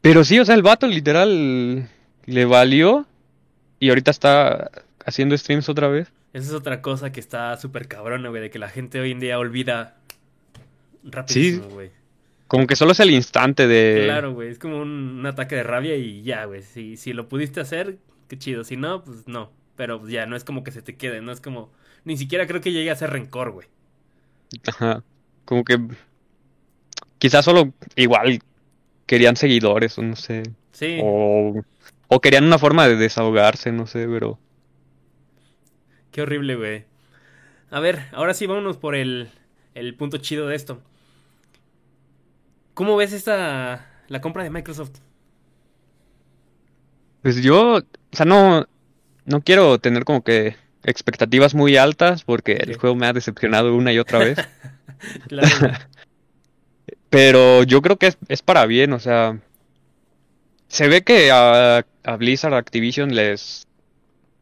Pero sí, o sea, el vato literal le valió y ahorita está haciendo streams otra vez. Esa es otra cosa que está súper cabrona, güey, de que la gente hoy en día olvida rapidísimo, güey. Como que solo es el instante de... Claro, güey, es como un, un ataque de rabia y ya, güey. Si, si lo pudiste hacer, qué chido. Si no, pues no. Pero pues, ya, no es como que se te quede, no es como... Ni siquiera creo que llegue a ser rencor, güey. Ajá. Como que quizás solo igual querían seguidores o no sé. Sí. O, o querían una forma de desahogarse, no sé, pero... Qué horrible, güey. A ver, ahora sí vámonos por el, el punto chido de esto. ¿Cómo ves esta la compra de Microsoft? Pues yo, o sea, no, no quiero tener como que expectativas muy altas porque el juego me ha decepcionado una y otra vez. Claro. Pero yo creo que es, es para bien, o sea, se ve que a, a Blizzard Activision les,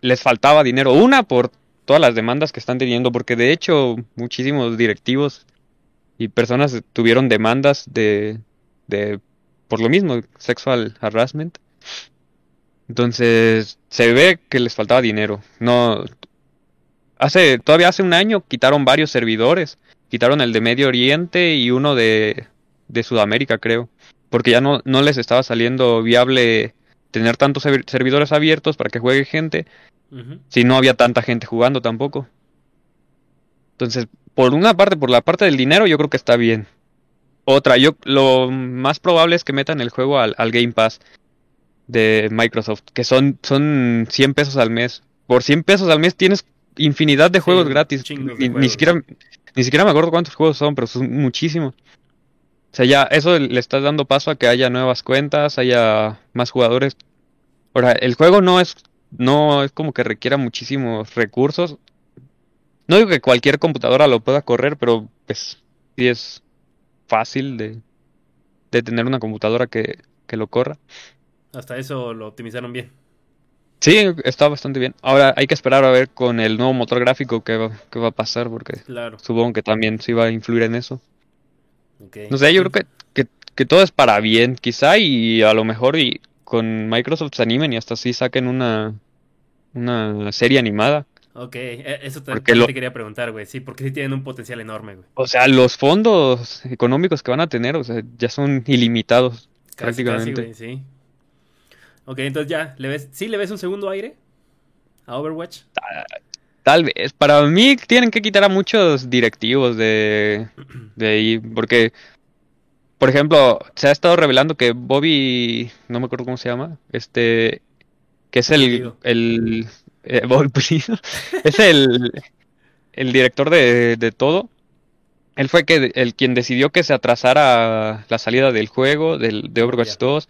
les faltaba dinero. Una, por todas las demandas que están teniendo, porque de hecho muchísimos directivos y personas tuvieron demandas de, de por lo mismo, sexual harassment. Entonces, se ve que les faltaba dinero. No, hace, todavía hace un año quitaron varios servidores. Quitaron el de Medio Oriente y uno de, de Sudamérica, creo. Porque ya no, no les estaba saliendo viable tener tantos servi- servidores abiertos para que juegue gente, si no había tanta gente jugando tampoco. Entonces, por una parte, por la parte del dinero, yo creo que está bien. Otra, yo lo más probable es que metan el juego al, al Game Pass de Microsoft, que son, son 100 pesos al mes. Por 100 pesos al mes tienes infinidad de Sí, juegos gratis. de Ni, siquiera, ni siquiera me acuerdo cuántos juegos son, pero son muchísimos. O sea, ya eso le estás dando paso a que haya nuevas cuentas, haya más jugadores. Ahora, el juego no es, no es como que requiera muchísimos recursos. No digo que cualquier computadora lo pueda correr, pero pues sí es fácil de, de tener una computadora que, que lo corra. Hasta eso lo optimizaron bien. Sí, está bastante bien. Ahora hay que esperar a ver con el nuevo motor gráfico qué va, qué va a pasar, porque Claro. supongo que también sí va a influir en eso. No sé, yo creo que, que, que todo es para bien, quizá, y a lo mejor y con Microsoft se animen y hasta sí saquen una, una serie animada. Ok, eh, eso te, también lo- te quería preguntar, güey. Sí, porque sí tienen un potencial enorme, güey. O sea, los fondos económicos que van a tener, o sea, ya son ilimitados Casi, prácticamente. casi, güey, sí. Ok, entonces ya, ¿le ves, ¿sí le ves un segundo aire a Overwatch? Tal vez, para mí tienen que quitar a muchos directivos de, de ahí, porque, por ejemplo, se ha estado revelando que Bobby, no me acuerdo cómo se llama, este, que es el, el, eh, es el, el director de, de todo. Él fue que, el quien decidió que se atrasara la salida del juego, del, de Overwatch Ya. 2.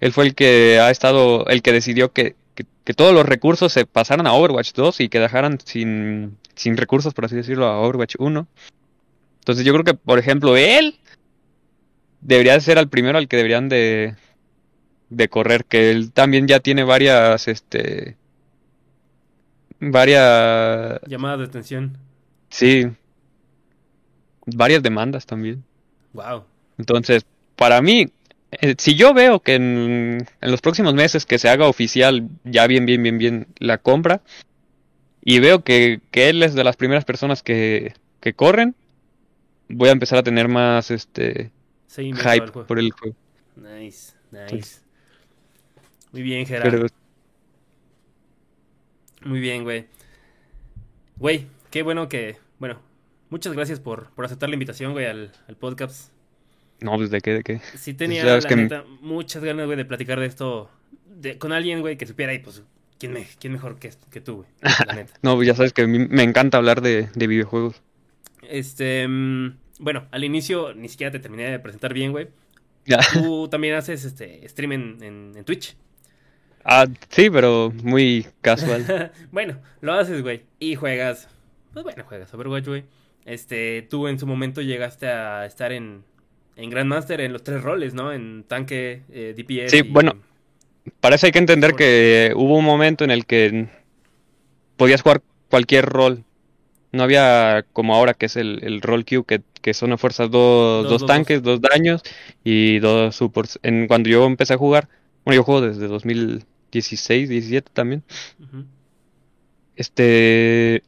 Él fue el que ha estado, el que decidió que, que, que todos los recursos se pasaran a Overwatch 2 y que dejaran sin, sin recursos, por así decirlo, a Overwatch 1. Entonces yo creo que, por ejemplo, él debería de ser el primero al que deberían de, de correr, que él también ya tiene varias, este, varias, Llamadas de atención. sí, varias demandas también. Wow. Entonces, para mí, eh, si yo veo que en, en los próximos meses que se haga oficial ya bien, bien, bien, bien la compra, y veo que, que él es de las primeras personas que, que corren, voy a empezar a tener más este hype por el juego. Nice, nice. Muy bien, Gerard. Muy bien, güey. Güey, qué bueno que. Bueno, muchas gracias por, por aceptar la invitación, güey, al, al podcast. no, pues de qué, de qué. Sí tenía, sabes la que- neta, muchas ganas, güey, de platicar de esto de- con alguien, güey, que supiera y pues, ¿quién, me, quién mejor que, que tú, güey? La neta. No, pues ya sabes que a mí me encanta hablar de, de videojuegos. Este, mm, bueno, al inicio ni siquiera te terminé de presentar bien, güey. Ya. Tú también haces este stream en, en, en Twitch. Ah, sí, pero muy casual. bueno, lo haces, güey. Y juegas Pues bueno, juegas Overwatch, güey. Este, tú en su momento llegaste a estar en, en Grandmaster en los tres roles, ¿no? En tanque, eh, DPS. Sí, y- bueno, Parece hay que entender que hubo un momento en el que podías jugar cualquier rol. No había como ahora que es el, el rol queue, que, que son a fuerzas dos, Dos, tanques, dos daños y dos supports. En, cuando yo empecé a jugar, bueno, yo juego desde 2016, 17 también. Este,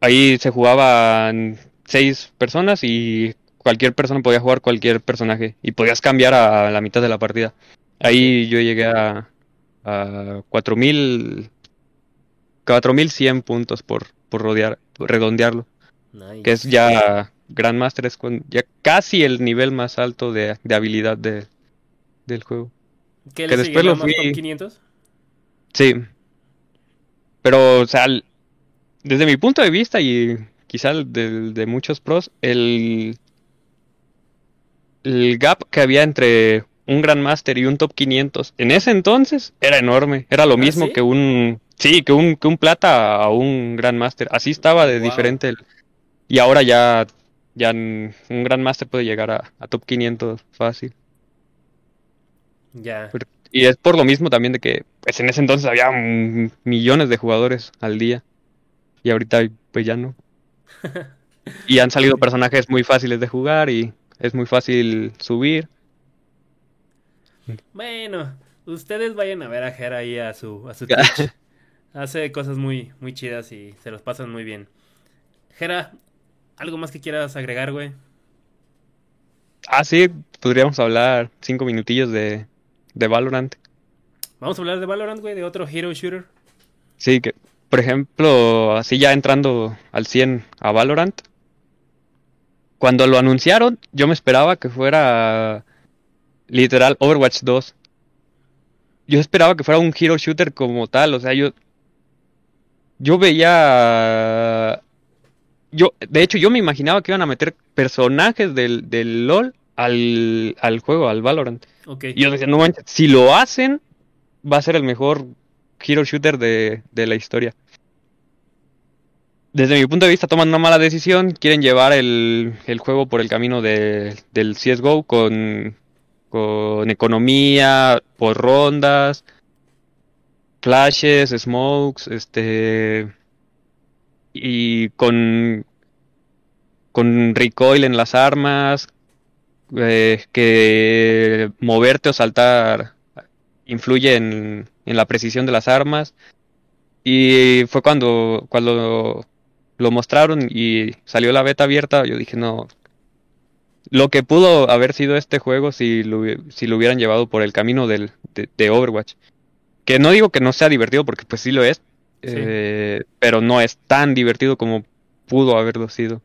ahí se jugaban seis personas y cualquier persona podía jugar cualquier personaje y podías cambiar a la mitad de la partida. Ahí yo llegué a, a 4000, 4100 puntos por, por rodear, por redondearlo, Nice. que es ya Grandmaster, es con- ya casi el nivel más alto de, de habilidad de, del juego. ¿Qué que le después lo fui- top 500? Sí. Pero, o sea, desde mi punto de vista y quizá del- de, muchos pros, el, el gap que había entre un Grandmaster y un top 500 en ese entonces era enorme. Era lo ¿Ah, mismo sí? que un, sí, que un, que un plata a un Grandmaster. Así estaba de Wow. diferente. el- y ahora ya, ya un Grandmaster puede llegar a, a top 500 fácil. Ya. Y es por lo mismo también de que pues en ese entonces había millones de jugadores al día. Y ahorita pues ya no. Y han salido personajes muy fáciles de jugar y es muy fácil subir. Bueno, ustedes vayan a ver a Jera ahí a su, a su Twitch. Hace cosas muy, muy chidas y se los pasan muy bien. Jera, ¿algo más que quieras agregar, güey? Ah, sí, podríamos hablar cinco minutillos de, de Valorant. Vamos a hablar de Valorant, güey, de otro hero shooter. Sí, que por ejemplo, así ya entrando al 100 a Valorant. Cuando lo anunciaron, yo me esperaba que fuera literal Overwatch 2. Yo esperaba que fuera un hero shooter como tal, o sea, yo yo veía yo de hecho yo me imaginaba que iban a meter personajes del, del LoL al, al juego, al Valorant. Y yo decía, no manches, si lo hacen, va a ser el mejor hero shooter de, de la historia. Desde mi punto de vista toman una mala decisión, quieren llevar el, el juego por el camino de- del CSGO con, con economía, por rondas, flashes, smokes, este y con con recoil en las armas, eh, que moverte o saltar influye en, en la precisión de las armas. Y fue cuando, cuando lo mostraron y salió la beta abierta, yo dije, no, lo que pudo haber sido este juego si lo, si lo hubieran llevado por el camino del, de, de Overwatch. Que no digo que no sea divertido, porque pues sí lo es, eh, pero no es tan divertido como pudo haberlo sido.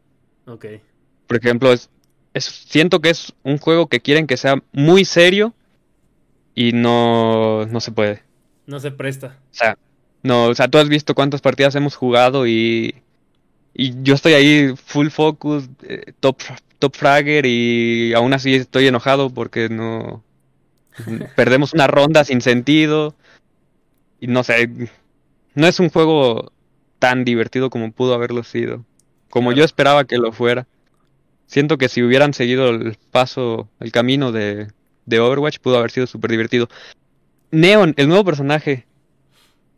Ok. Por ejemplo, es, es- siento que es un juego que quieren que sea muy serio y no, no se puede. No se presta. O sea, no, o sea, tú has visto cuántas partidas hemos jugado y, y yo estoy ahí full focus, eh, top, top fragger y aún así estoy enojado porque no perdemos una ronda sin sentido y no sé, no es un juego tan divertido como pudo haberlo sido, como Claro. yo esperaba que lo fuera. Siento que si hubieran seguido el paso, el camino de, de Overwatch, pudo haber sido súper divertido. Neon, el nuevo personaje.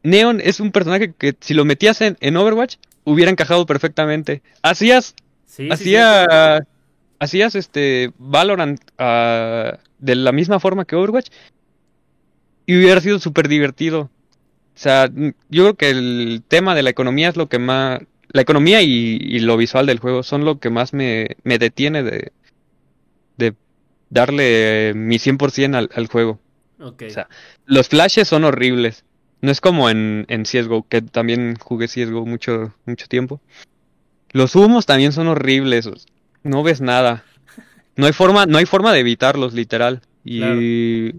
Neon es un personaje que si lo metías en, en Overwatch, hubiera encajado perfectamente. Hacías, Sí, sí, sí. hacía, hacías este Valorant ah, de la misma forma que Overwatch y hubiera sido súper divertido. O sea, yo creo que el tema de la economía es lo que más, la economía y, y lo visual del juego son lo que más me, me detiene de, de darle mi 100% al, al juego. O sea, Los flashes son horribles. No es como en, en CSGO, que también jugué CSGO mucho, mucho tiempo. Los humos también son horribles. No ves nada. No hay forma, no hay forma de evitarlos, literal. Y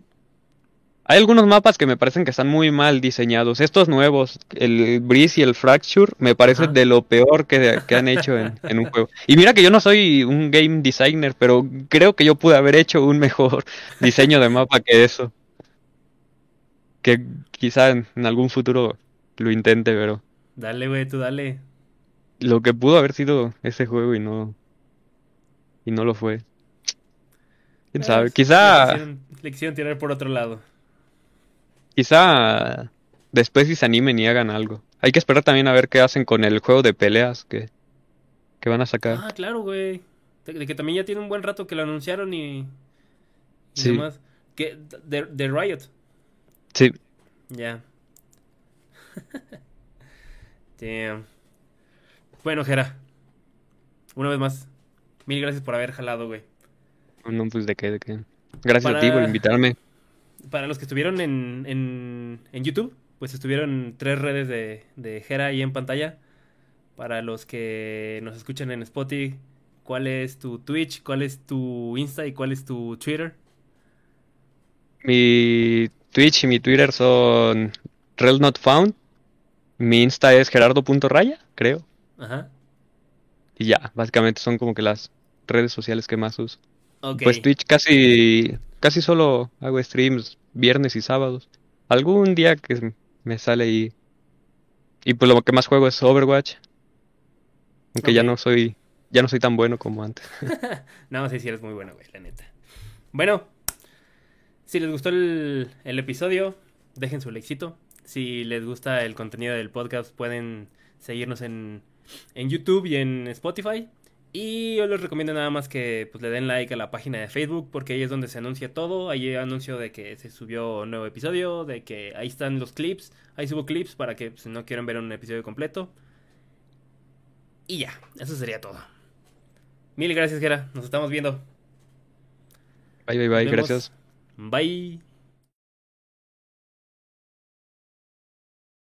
hay algunos mapas que me parecen que están muy mal diseñados. Estos nuevos, el Breeze y el Fracture, me parecen Ajá. de lo peor que, que han hecho en, en un juego. Y mira que yo no soy un game designer, pero creo que yo pude haber hecho un mejor diseño de mapa que eso. Que quizá en, en algún futuro lo intente, pero Dale, güey, tú dale. lo que pudo haber sido ese juego y no y no lo fue. Quién sabe, Le quizá quisieron, le quisieron tirar por otro lado. Quizá después sí se animen y hagan algo. Hay que esperar también a ver qué hacen con el juego de peleas que que van a sacar. Ah, claro, güey. De, de que también ya tiene un buen rato que lo anunciaron y. y Sí. demás. Que, de, de Riot. Sí, Ya. Damn. Bueno, Jera. Una vez más. Mil gracias por haber jalado, güey. no pues de qué, de qué. Gracias a ti por invitarme. Para los que estuvieron en, en, en YouTube, pues estuvieron tres redes de, de Jera ahí en pantalla. Para los que nos escuchan en Spotify, ¿cuál es tu Twitch? ¿Cuál es tu Insta? ¿Y cuál es tu Twitter? Mi Twitch y mi Twitter son Rel Not Found. Mi Insta es gerardo.raya, creo. Ajá. Y ya, básicamente son como que las redes sociales que más uso. Pues Twitch casi, casi solo hago streams viernes y sábados. Algún día que me sale ahí. Y pues lo que más juego es Overwatch. Aunque ya no soy, ya no soy tan bueno como antes. No, sí, sí, eres muy bueno, güey, la neta. Bueno, si les gustó el, el episodio, dejen su likecito. Si les gusta el contenido del podcast, pueden seguirnos en, en YouTube y en Spotify. Y yo les recomiendo nada más que pues, le den like a la página de Facebook, porque ahí es donde se anuncia todo. Ahí anuncio de que se subió un nuevo episodio, de que ahí están los clips. Ahí subo clips para que pues, si no quieren ver un episodio completo. Y ya, eso sería todo. Mil gracias, Gera. Nos estamos viendo. Bye, bye, bye, gracias. Bye.